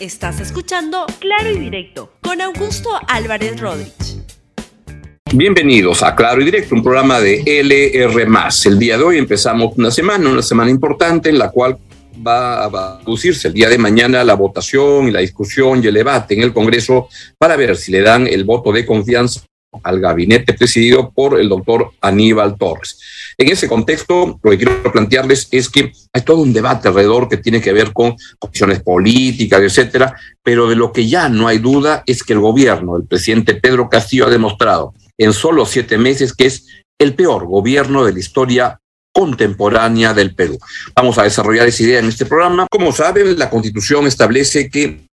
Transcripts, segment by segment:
Estás escuchando Claro y Directo con Augusto Álvarez Rodríguez. Bienvenidos a Claro y Directo, un programa de LR. El día de hoy empezamos una semana, una semana importante en la cual va a producirse el día de mañana la votación y la discusión y el debate en el Congreso para ver si le dan el voto de confianza al gabinete presidido por el doctor Aníbal Torres. En ese contexto, lo que quiero plantearles es que hay todo un debate alrededor que tiene que ver con cuestiones políticas, etcétera, pero de lo que ya no hay duda es que el gobierno del presidente Pedro Castillo ha demostrado en solo siete meses que es el peor gobierno de la historia contemporánea del Perú. Vamos a desarrollar esa idea en este programa. Como saben, la Constitución establece que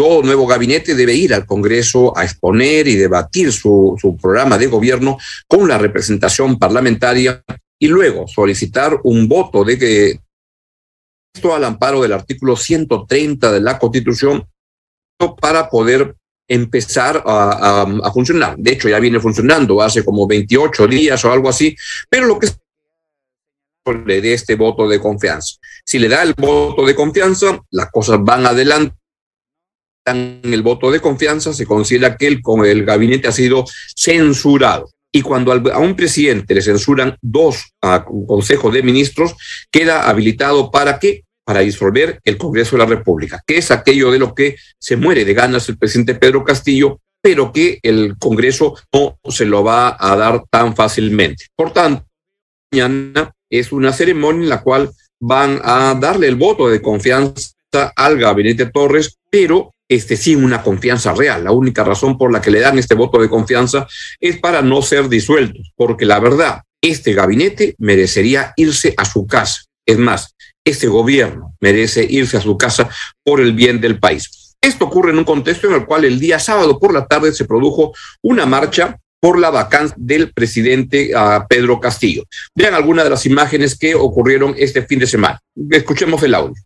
todo nuevo gabinete debe ir al Congreso a exponer y debatir su, programa de gobierno con la representación parlamentaria y luego solicitar un voto de que esto al amparo del artículo 130 de la Constitución para poder empezar a, funcionar. De hecho, ya viene funcionando hace como 28 días o algo así, pero lo que le dé este voto de confianza. Si le da el voto de confianza, las cosas van adelante el voto de confianza, se considera que el, el gabinete ha sido censurado. Y cuando a un presidente le censuran dos consejos de ministros, queda habilitado para qué? Para disolver el Congreso de la República, que es aquello de lo que se muere de ganas el presidente Pedro Castillo, pero que el Congreso no se lo va a dar tan fácilmente. Por tanto, mañana es una ceremonia en la cual van a darle el voto de confianza al gabinete Torres, pero este, sin una confianza real. La única razón por la que le dan este voto de confianza es para no ser disueltos, porque la verdad, este gabinete merecería irse a su casa. Es más, este gobierno merece irse a su casa por el bien del país. Esto ocurre en un contexto en el cual el día sábado por la tarde se produjo una marcha por la vacancia del presidente uh, Pedro Castillo. Vean algunas de las imágenes que ocurrieron este fin de semana. Escuchemos el audio.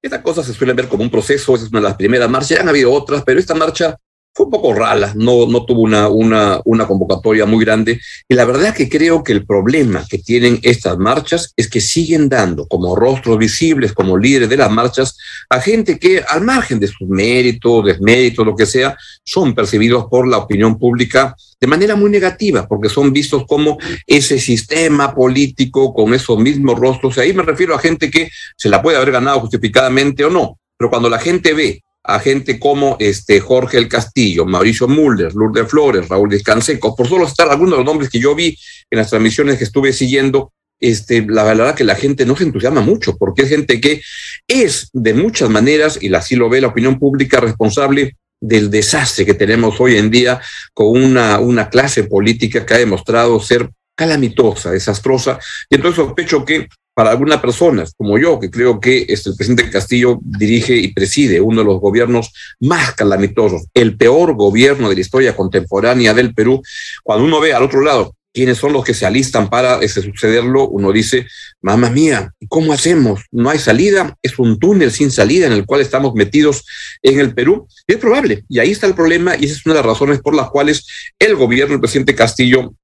Estas cosas se suelen ver como un proceso, es una de las primeras marchas, ya han habido otras, pero esta marcha fue un poco rala, no, no tuvo una, una, una convocatoria muy grande. Y la verdad que creo que el problema que tienen estas marchas es que siguen dando como rostros visibles, como líderes de las marchas, a gente que al margen de sus méritos, desméritos, lo que sea, son percibidos por la opinión pública de manera muy negativa, porque son vistos como ese sistema político con esos mismos rostros. Y ahí me refiero a gente que se la puede haber ganado justificadamente o no, pero cuando la gente ve a gente como este Jorge El Castillo, Mauricio Mulder, Lourdes Flores, Raúl Descanseco, por solo estar algunos de los nombres que yo vi en las transmisiones que estuve siguiendo, este, la verdad que la gente no se entusiasma mucho, porque es gente que es de muchas maneras, y así lo ve la opinión pública, responsable del desastre que tenemos hoy en día con una, una clase política que ha demostrado ser calamitosa, desastrosa, y entonces sospecho que para algunas personas como yo, que creo que este, el presidente Castillo dirige y preside uno de los gobiernos más calamitosos, el peor gobierno de la historia contemporánea del Perú, cuando uno ve al otro lado quiénes son los que se alistan para ese sucederlo, uno dice, mamá mía, ¿cómo hacemos? No hay salida, es un túnel sin salida en el cual estamos metidos en el Perú. Y es probable, y ahí está el problema, y esa es una de las razones por las cuales el gobierno del presidente Castillo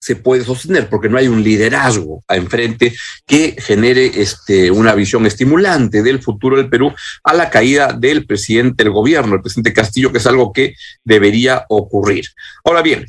se puede sostener, porque no hay un liderazgo enfrente que genere este, una visión estimulante del futuro del Perú a la caída del presidente del gobierno, el presidente Castillo, que es algo que debería ocurrir. Ahora bien,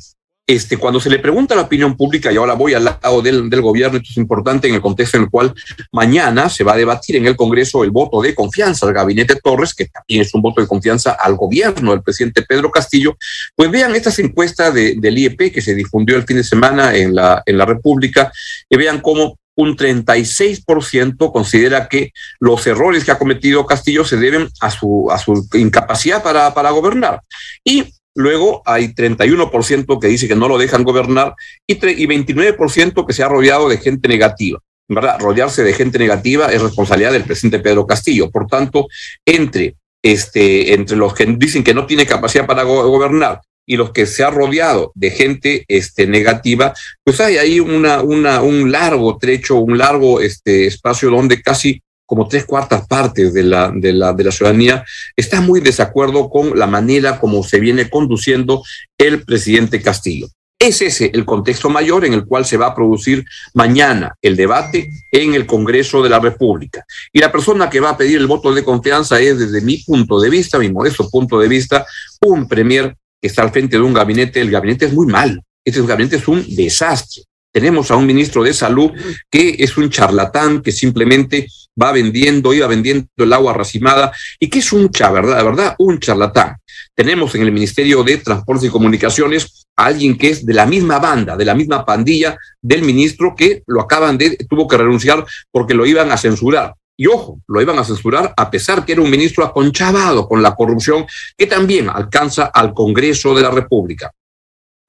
este, cuando se le pregunta a la opinión pública, y ahora voy al lado del, gobierno, esto es importante en el contexto en el cual mañana se va a debatir en el Congreso el voto de confianza al gabinete Torres, que también es un voto de confianza al gobierno del presidente Pedro Castillo, pues vean estas encuestas de, del IEP que se difundió el fin de semana en la, en la República, y vean cómo un 36% considera que los errores que ha cometido Castillo se deben a su, a su incapacidad para, para gobernar. Y Luego hay 31% que dice que no lo dejan gobernar y, y 29% que se ha rodeado de gente negativa. ¿verdad? Rodearse de gente negativa es responsabilidad del presidente Pedro Castillo. Por tanto, entre, este, entre los que dicen que no tiene capacidad para go gobernar y los que se ha rodeado de gente este, negativa, pues hay ahí una, una, un largo trecho, un largo este, espacio donde casi como tres cuartas partes de la, de la, de la ciudadanía, está muy desacuerdo con la manera como se viene conduciendo el presidente Castillo. Es ese el contexto mayor en el cual se va a producir mañana el debate en el Congreso de la República. Y la persona que va a pedir el voto de confianza es, desde mi punto de vista, mi modesto punto de vista, un premier que está al frente de un gabinete. El gabinete es muy mal. Este gabinete es un desastre. Tenemos a un ministro de salud que es un charlatán que simplemente va vendiendo, iba vendiendo el agua racimada y que es un cha, ¿verdad? ¿verdad? Un charlatán. Tenemos en el Ministerio de Transportes y Comunicaciones a alguien que es de la misma banda, de la misma pandilla del ministro que lo acaban de, tuvo que renunciar porque lo iban a censurar. Y ojo, lo iban a censurar a pesar que era un ministro aconchavado con la corrupción que también alcanza al Congreso de la República.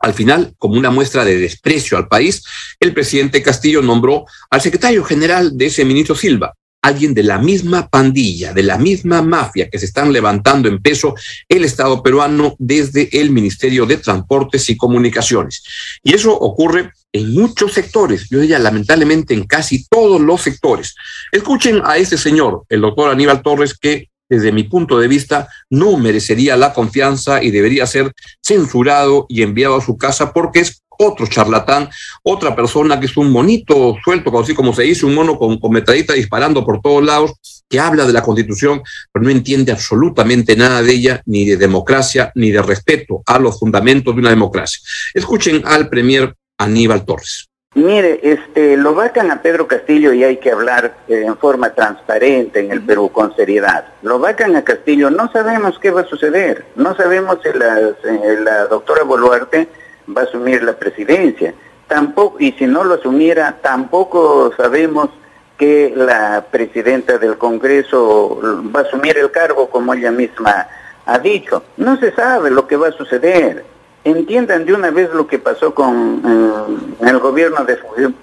Al final, como una muestra de desprecio al país, el presidente Castillo nombró al secretario general de ese ministro Silva, alguien de la misma pandilla, de la misma mafia que se están levantando en peso el Estado peruano desde el Ministerio de Transportes y Comunicaciones. Y eso ocurre en muchos sectores, yo diría lamentablemente en casi todos los sectores. Escuchen a ese señor, el doctor Aníbal Torres, que desde mi punto de vista, no merecería la confianza y debería ser censurado y enviado a su casa porque es otro charlatán, otra persona que es un monito suelto, así como se dice, un mono con, con metadita disparando por todos lados, que habla de la constitución, pero no entiende absolutamente nada de ella, ni de democracia, ni de respeto a los fundamentos de una democracia. Escuchen al premier Aníbal Torres. Mire, este, lo vacan a Pedro Castillo y hay que hablar eh, en forma transparente en el Perú, con seriedad. Lo vacan a Castillo, no sabemos qué va a suceder, no sabemos si la, si la doctora Boluarte va a asumir la presidencia. Tampoco, y si no lo asumiera, tampoco sabemos que la presidenta del Congreso va a asumir el cargo como ella misma ha dicho. No se sabe lo que va a suceder. Entiendan de una vez lo que pasó con eh, el gobierno de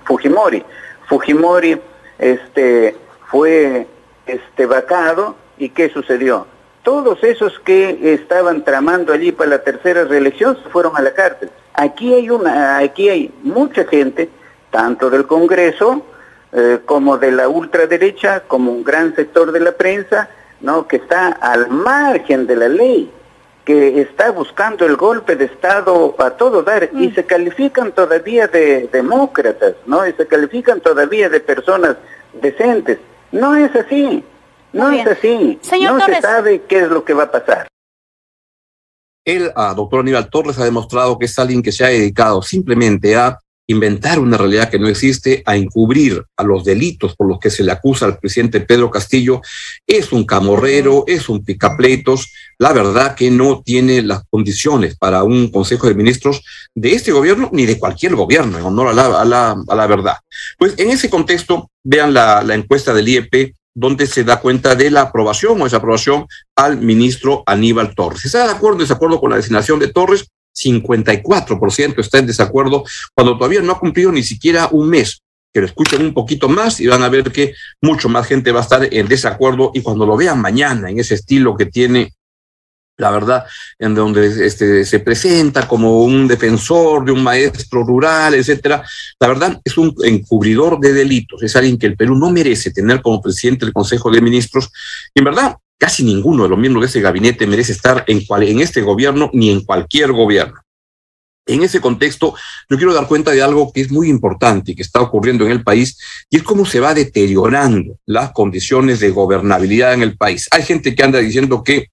Fujimori. Fujimori este, fue este, vacado y ¿qué sucedió? Todos esos que estaban tramando allí para la tercera reelección se fueron a la cárcel. Aquí hay, una, aquí hay mucha gente, tanto del Congreso eh, como de la ultraderecha, como un gran sector de la prensa, ¿no? que está al margen de la ley, que está buscando el golpe de Estado a todo dar y mm. se califican todavía de demócratas, ¿no? Y se califican todavía de personas decentes. No es así, no es así. no se sabe qué es lo que va a pasar. El doctor Aníbal Torres ha demostrado que es alguien que se ha dedicado simplemente a inventar una realidad que no existe, a encubrir a los delitos por los que se le acusa al presidente Pedro Castillo, es un camorrero, es un picapleitos, la verdad que no tiene las condiciones para un Consejo de Ministros de este gobierno ni de cualquier gobierno, en honor a la, verdad. Pues en ese contexto, vean la, la encuesta del IEP, donde se da cuenta de la aprobación o desaprobación al ministro Aníbal Torres. ¿Está de acuerdo o desacuerdo con la designación de Torres? 54% está en desacuerdo cuando todavía no ha cumplido ni siquiera un mes. Que lo escuchen un poquito más y van a ver que mucho más gente va a estar en desacuerdo y cuando lo vean mañana en ese estilo que tiene la verdad, en donde este, se presenta como un defensor de un maestro rural, etcétera. La verdad, es un encubridor de delitos, es alguien que el Perú no merece tener como presidente del Consejo de Ministros. Y en verdad, casi ninguno de los miembros de ese gabinete merece estar en, cual, en este gobierno ni en cualquier gobierno. En ese contexto, yo quiero dar cuenta de algo que es muy importante y que está ocurriendo en el país, y es cómo se va deteriorando las condiciones de gobernabilidad en el país. Hay gente que anda diciendo que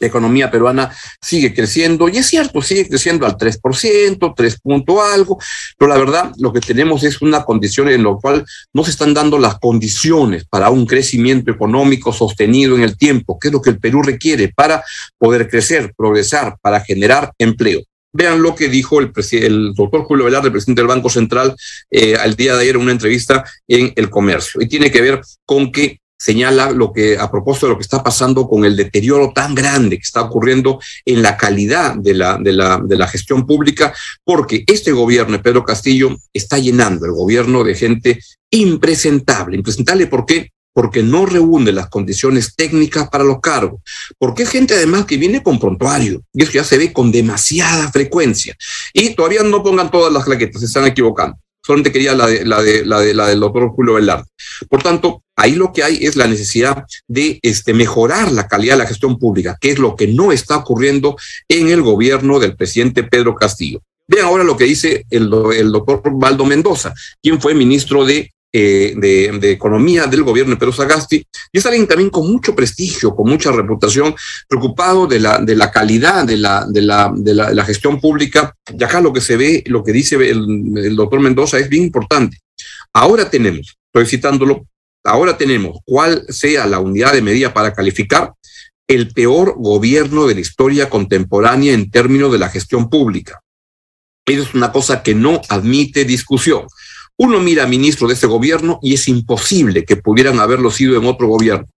la economía peruana sigue creciendo, y es cierto, sigue creciendo al 3%, 3 punto algo, pero la verdad lo que tenemos es una condición en la cual no se están dando las condiciones para un crecimiento económico sostenido en el tiempo, que es lo que el Perú requiere para poder crecer, progresar, para generar empleo. Vean lo que dijo el, el doctor Julio Velarde, presidente del Banco Central, eh, al día de ayer en una entrevista en El Comercio. Y tiene que ver con que señala lo que, a propósito de lo que está pasando con el deterioro tan grande que está ocurriendo en la calidad de la, de la, de la gestión pública, porque este gobierno de Pedro Castillo está llenando el gobierno de gente impresentable. Impresentable, ¿por qué? Porque no reúne las condiciones técnicas para los cargos. Porque es gente además que viene con prontuario. Y eso ya se ve con demasiada frecuencia. Y todavía no pongan todas las claquetas, se están equivocando solamente quería la, de, la, de, la, de, la del doctor Julio Velarde. Por tanto, ahí lo que hay es la necesidad de este, mejorar la calidad de la gestión pública, que es lo que no está ocurriendo en el gobierno del presidente Pedro Castillo. Vean ahora lo que dice el, el doctor Valdo Mendoza, quien fue ministro de eh, de, Economía del gobierno de Pedro Sagasti, y es alguien también con mucho prestigio, con mucha reputación, preocupado de la, de la calidad de la, de, la, de, la, de la gestión pública. Y acá lo que se ve, lo que dice el, el doctor Mendoza es bien importante. Ahora tenemos, estoy citándolo, ahora tenemos cuál sea la unidad de medida para calificar el peor gobierno de la historia contemporánea en términos de la gestión pública. Eso es una cosa que no admite discusión. Uno mira a ministros de ese gobierno y es imposible que pudieran haberlo sido en otro gobierno.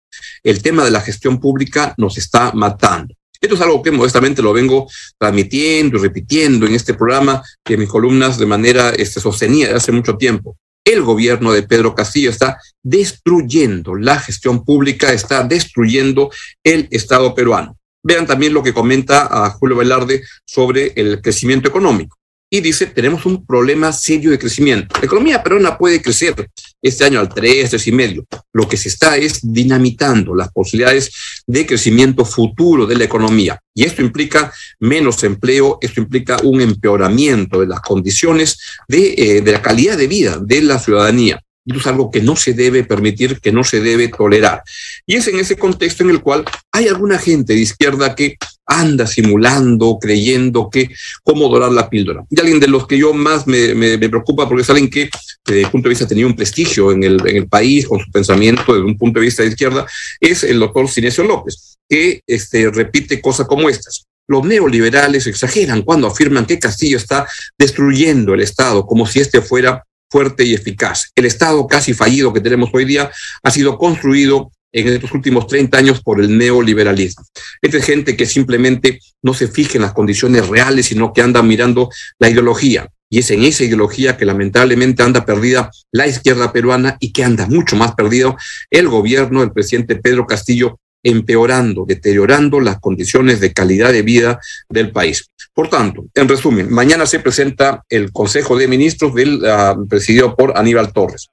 El tema de la gestión pública nos está matando. Esto es algo que modestamente lo vengo transmitiendo y repitiendo en este programa y en mis columnas de manera este, sostenida hace mucho tiempo. El gobierno de Pedro Castillo está destruyendo la gestión pública, está destruyendo el Estado peruano. Vean también lo que comenta a Julio Velarde sobre el crecimiento económico y dice, tenemos un problema serio de crecimiento. La economía peruana puede crecer este año al 3, 3 y medio. Lo que se está es dinamitando las posibilidades de crecimiento futuro de la economía. Y esto implica menos empleo, esto implica un empeoramiento de las condiciones de, eh, de la calidad de vida de la ciudadanía. Es algo que no se debe permitir, que no se debe tolerar. Y es en ese contexto en el cual hay alguna gente de izquierda que anda simulando, creyendo que cómo dorar la píldora. Y alguien de los que yo más me, me, preocupa, porque es que desde el punto de vista tenía un prestigio en el, en el país, con su pensamiento desde un punto de vista de izquierda, es el doctor Cinesio López, que este, repite cosas como estas. Los neoliberales exageran cuando afirman que Castillo está destruyendo el Estado como si este fuera fuerte y eficaz. El Estado casi fallido que tenemos hoy día ha sido construido en estos últimos 30 años por el neoliberalismo. Esta es gente que simplemente no se fija en las condiciones reales, sino que anda mirando la ideología. Y es en esa ideología que lamentablemente anda perdida la izquierda peruana y que anda mucho más perdido el gobierno del presidente Pedro Castillo, empeorando, deteriorando las condiciones de calidad de vida del país. Por tanto, en resumen, mañana se presenta el Consejo de Ministros del, uh, presidido por Aníbal Torres.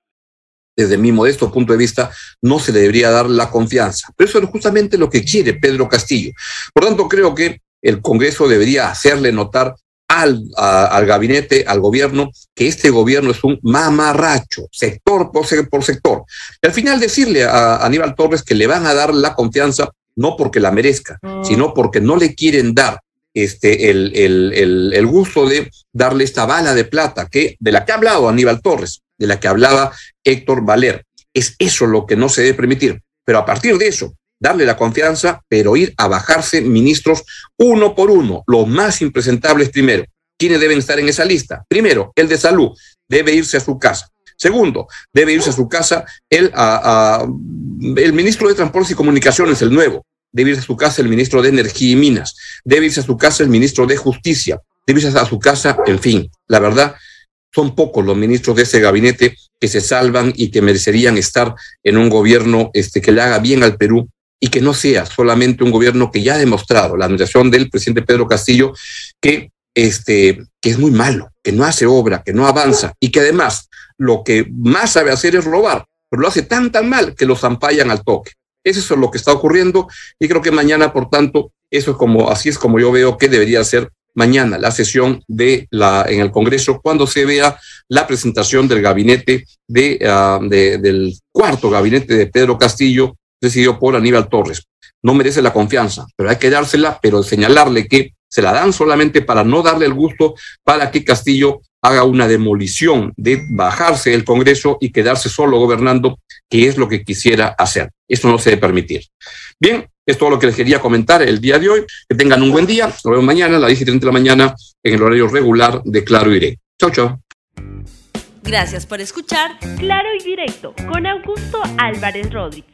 Desde mi modesto punto de vista, no se le debería dar la confianza. Pero eso es justamente lo que quiere Pedro Castillo. Por tanto, creo que el Congreso debería hacerle notar al, a, al gabinete, al gobierno, que este gobierno es un mamarracho, sector por, por sector. Y al final decirle a, a Aníbal Torres que le van a dar la confianza, no porque la merezca, mm. sino porque no le quieren dar este, el, el, el, el, gusto de darle esta bala de plata que, de la que ha hablado Aníbal Torres, de la que hablaba Héctor Valer. Es eso lo que no se debe permitir. Pero a partir de eso, darle la confianza, pero ir a bajarse ministros uno por uno, los más impresentables primero. ¿Quiénes deben estar en esa lista? Primero, el de salud debe irse a su casa. Segundo, debe irse a su casa el, el ministro de Transportes y Comunicaciones, el nuevo. Debe irse a su casa el ministro de Energía y Minas. Debe irse a su casa el ministro de Justicia. Debe irse a su casa, en fin, la verdad, son pocos los ministros de ese gabinete que se salvan y que merecerían estar en un gobierno este, que le haga bien al Perú y que no sea solamente un gobierno que ya ha demostrado la administración del presidente Pedro Castillo que, este, que es muy malo, que no hace obra, que no avanza y que además lo que más sabe hacer es robar, pero lo hace tan tan mal que lo zampayan al toque. Eso es lo que está ocurriendo y creo que mañana, por tanto, eso es como, así es como yo veo que debería ser mañana la sesión de la, en el Congreso cuando se vea la presentación del gabinete de, ah, de, del cuarto gabinete de Pedro Castillo, decidido por Aníbal Torres. No merece la confianza, pero hay que dársela, pero señalarle que se la dan solamente para no darle el gusto para que Castillo haga una demolición de bajarse del Congreso y quedarse solo gobernando, que es lo que quisiera hacer. Esto no se debe permitir. Bien, es todo lo que les quería comentar el día de hoy. Que tengan un buen día. Nos vemos mañana a las 10 y 30 de la mañana en el horario regular de Claro y Directo. Chau, chau. Gracias por escuchar Claro y Directo con Augusto Álvarez Rodríguez.